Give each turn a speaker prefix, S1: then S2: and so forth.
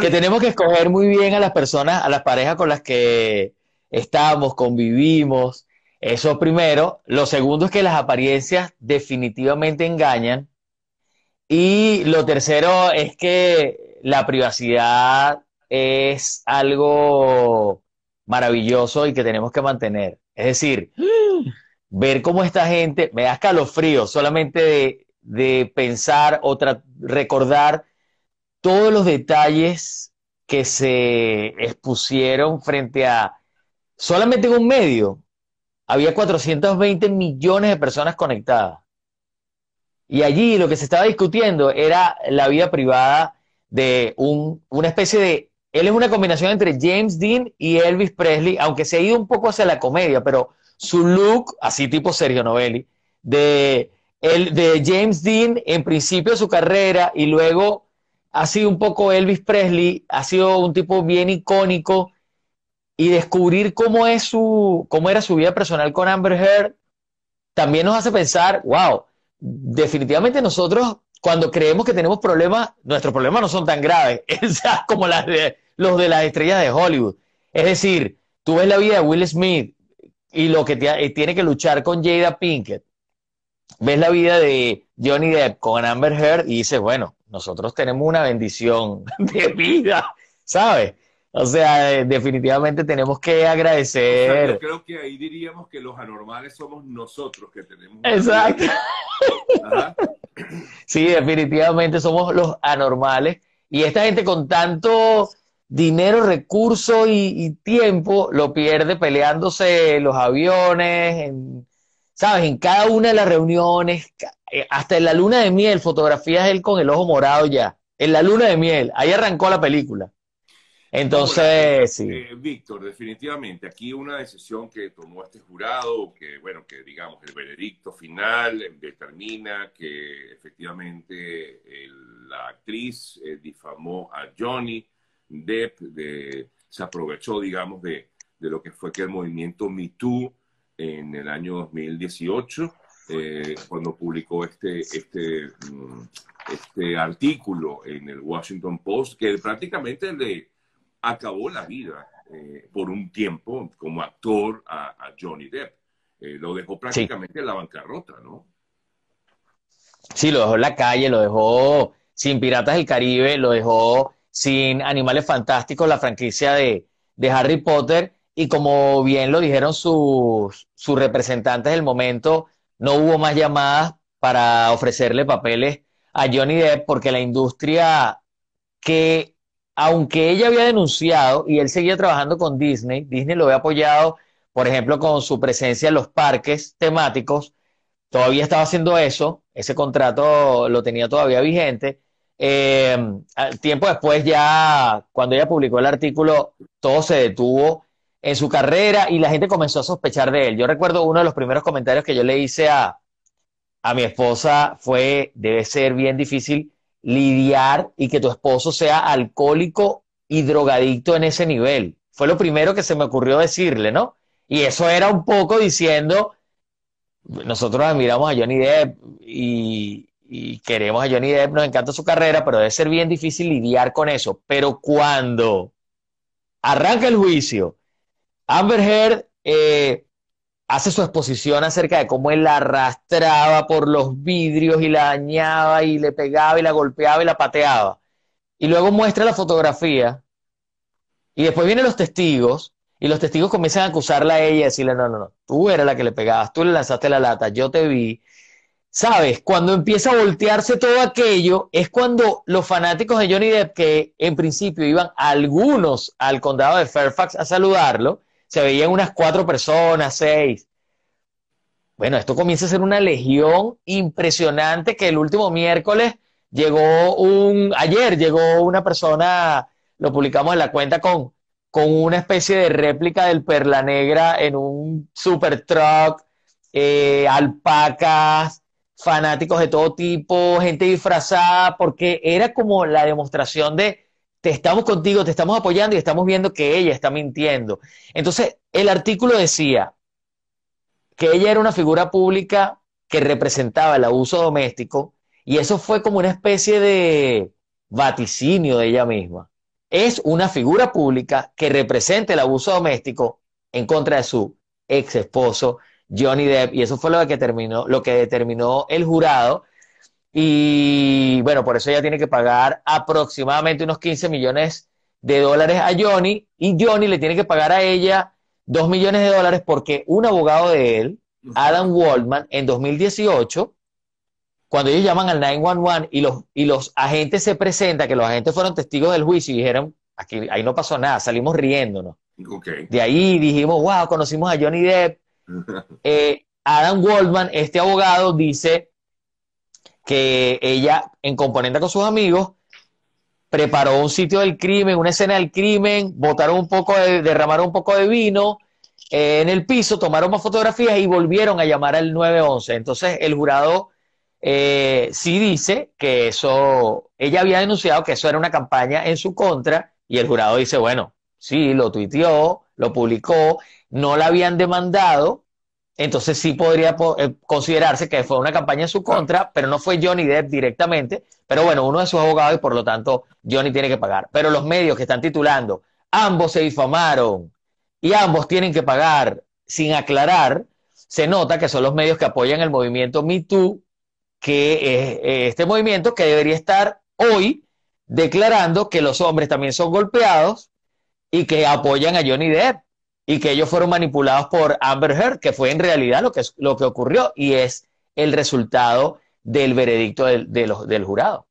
S1: que tenemos que escoger muy bien a las personas, a las parejas con las que estamos, convivimos. Eso primero. Lo segundo es que las apariencias definitivamente engañan. Y lo tercero es que la privacidad es algo maravilloso y que tenemos que mantener. Es decir, ver cómo esta gente, me da escalofrío solamente de, de pensar o recordar todos los detalles que se expusieron frente a solamente en un medio. Había 420 millones de personas conectadas. Y allí lo que se estaba discutiendo era la vida privada de un, una especie de... Él es una combinación entre James Dean y Elvis Presley, aunque se ha ido un poco hacia la comedia, pero su look, así tipo Sergio Novelli, de, el, de James Dean en principio de su carrera y luego ha sido un poco Elvis Presley, ha sido un tipo bien icónico y descubrir cómo es su, cómo era su vida personal con Amber Heard, también nos hace pensar, wow, definitivamente nosotros cuando creemos que tenemos problemas, nuestros problemas no son tan graves, como los de las estrellas de Hollywood. Es decir, tú ves la vida de Will Smith y lo que eh, tiene que luchar con Jada Pinkett, ves la vida de Johnny Depp con Amber Heard y dices, bueno, nosotros tenemos una bendición de vida, ¿sabes? O sea, eh, definitivamente tenemos que agradecer.
S2: yo creo que ahí diríamos que los anormales somos nosotros que tenemos.
S1: Exacto. Sí, definitivamente somos los anormales. Y esta gente con tanto dinero, recursos y, tiempo lo pierde peleándose los aviones, ¿sabes? En cada una de las reuniones, eh, hasta en la luna de miel, fotografías él con el ojo morado ya. En la luna de miel, ahí arrancó la película. Entonces, sí.
S2: Eh, Víctor, definitivamente, aquí una decisión que tomó este jurado, que bueno, que digamos el veredicto final determina que efectivamente la actriz eh, difamó a Johnny Depp, de, se aprovechó, digamos, de, de, lo que fue que el movimiento Me Too en el año 2018, eh, cuando publicó este, este, mm, este artículo en el Washington Post, que prácticamente le acabó la vida eh, por un tiempo como actor a, Johnny Depp. Eh, lo dejó prácticamente en la bancarrota, ¿no?
S1: Sí, lo dejó en la calle, lo dejó sin Piratas del Caribe, lo dejó sin Animales Fantásticos, la franquicia de, de Harry Potter, y como bien lo dijeron sus, sus representantes del momento, no hubo más llamadas para ofrecerle papeles a Johnny Depp porque la industria que aunque ella había denunciado y él seguía trabajando con Disney, Disney lo había apoyado, por ejemplo, con su presencia en los parques temáticos, todavía estaba haciendo eso, ese contrato lo tenía todavía vigente. Eh, tiempo después ya, cuando ella publicó el artículo, todo se detuvo en su carrera y la gente comenzó a sospechar de él. Yo recuerdo uno de los primeros comentarios que yo le hice a, a mi esposa fue, debe ser bien difícil lidiar y que tu esposo sea alcohólico y drogadicto en ese nivel. Fue lo primero que se me ocurrió decirle, ¿no? Y eso era un poco diciendo, nosotros admiramos a Johnny Depp y, queremos a Johnny Depp, nos encanta su carrera, pero debe ser bien difícil lidiar con eso. Pero cuando arranca el juicio, Amber Heard eh, hace su exposición acerca de cómo él la arrastraba por los vidrios y la dañaba y le pegaba y la golpeaba y la pateaba. Y luego muestra la fotografía y después vienen los testigos y los testigos comienzan a acusarla a ella y decirle, no, no, no, tú eras la que le pegabas, tú le lanzaste la lata, yo te vi. ¿Sabes? Cuando empieza a voltearse todo aquello, es cuando los fanáticos de Johnny Depp, que en principio iban algunos al condado de Fairfax a saludarlo, se veían unas cuatro personas, seis. Bueno, esto comienza a ser una legión impresionante que el último miércoles llegó un, ayer llegó una persona, lo publicamos en la cuenta con, con una especie de réplica del Perla Negra en un super truck, eh, alpacas, fanáticos de todo tipo, gente disfrazada, porque era como la demostración de te estamos contigo, te estamos apoyando y estamos viendo que ella está mintiendo. Entonces, el artículo decía que ella era una figura pública que representaba el abuso doméstico y eso fue como una especie de vaticinio de ella misma. es una figura pública que representa el abuso doméstico en contra de su ex esposo Johnny Depp y eso fue lo que terminó, lo que determinó el jurado y bueno, por eso ella tiene que pagar aproximadamente unos 15 millones de dólares a Johnny y Johnny le tiene que pagar a ella 2 millones de dólares porque un abogado de él, Adam Waldman, en 2018, cuando ellos llaman al 911 y los, y los agentes se presentan, que los agentes fueron testigos del juicio y dijeron, aquí, ahí no pasó nada, salimos riéndonos. De ahí dijimos, wow, conocimos a Johnny Depp. Eh, Adam Waldman, este abogado, dice que ella, en componente con sus amigos, preparó un sitio del crimen, una escena del crimen, botaron un poco de, derramaron un poco de vino eh, en el piso, tomaron más fotografías y volvieron a llamar al 911. Entonces el jurado eh, sí dice que eso, ella había denunciado que eso era una campaña en su contra y el jurado dice, bueno, sí, lo tuiteó, lo publicó, no la habían demandado, entonces sí podría eh, considerarse que fue una campaña en su contra, pero no fue Johnny Depp directamente, pero bueno, uno de sus abogados y por lo tanto Johnny tiene que pagar. Pero los medios que están titulando, ambos se difamaron y ambos tienen que pagar. Sin aclarar, se nota que son los medios que apoyan el movimiento Me Too que eh, este movimiento que debería estar hoy declarando que los hombres también son golpeados y que apoyan a Johnny Depp y que ellos fueron manipulados por Amber Heard, que fue en realidad lo que, lo que ocurrió y es el resultado del veredicto del, del jurado.